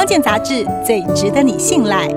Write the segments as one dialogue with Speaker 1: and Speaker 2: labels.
Speaker 1: 康健杂志最值得你信赖。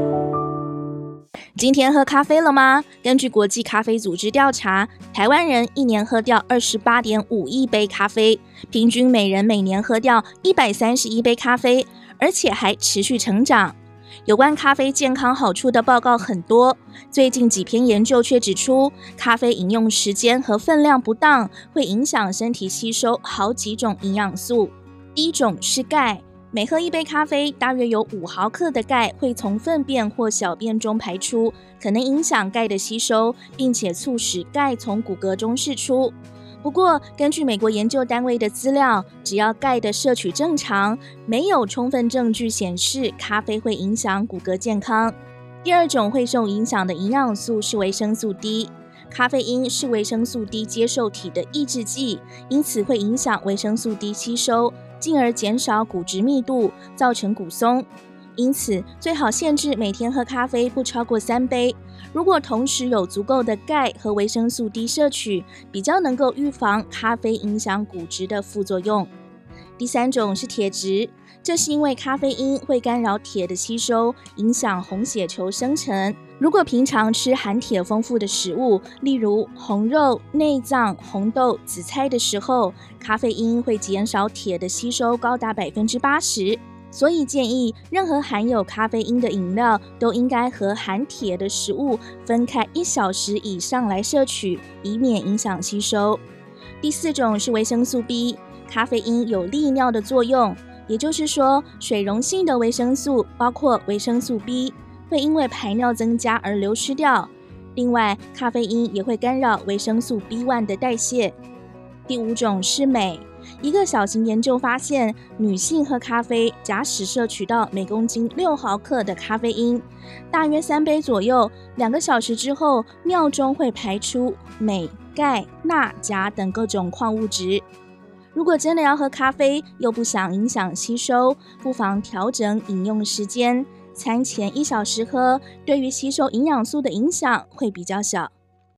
Speaker 2: 今天喝咖啡了吗？根据国际咖啡组织调查，台湾人一年喝掉二十八点五亿杯咖啡，平均每人每年喝掉一百三十一杯咖啡，而且还持续成长。有关咖啡健康好处的报告很多，最近几篇研究却指出，咖啡饮用时间和分量不当，会影响身体吸收好几种营养素。第一种是钙。每喝一杯咖啡，大约有五毫克的钙会从粪便或小便中排出，可能影响钙的吸收，并且促使钙从骨骼中释出。不过，根据美国研究单位的资料，只要钙的摄取正常，没有充分证据显示咖啡会影响骨骼健康。第二种会受影响的营养素是维生素 D，咖啡因是维生素 D 接受体的抑制剂，因此会影响维生素 D 吸收。进而减少骨质密度，造成骨松。因此，最好限制每天喝咖啡不超过三杯。如果同时有足够的钙和维生素 D 摄取，比较能够预防咖啡影响骨质的副作用。第三种是铁质，这是因为咖啡因会干扰铁的吸收，影响红血球生成。如果平常吃含铁丰富的食物，例如红肉、内脏、红豆、紫菜的时候，咖啡因会减少铁的吸收高达百分之八十。所以建议任何含有咖啡因的饮料都应该和含铁的食物分开一小时以上来摄取，以免影响吸收。第四种是维生素 B，咖啡因有利尿的作用，也就是说，水溶性的维生素包括维生素 B。会因为排尿增加而流失掉。另外，咖啡因也会干扰维生素 B1 的代谢。第五种是镁。一个小型研究发现，女性喝咖啡，假使摄取到每公斤六毫克的咖啡因，大约三杯左右，两个小时之后，尿中会排出镁、钙、钠、钾等各种矿物质。如果真的要喝咖啡，又不想影响吸收，不妨调整饮用时间。餐前一小时喝，对于吸收营养素的影响会比较小。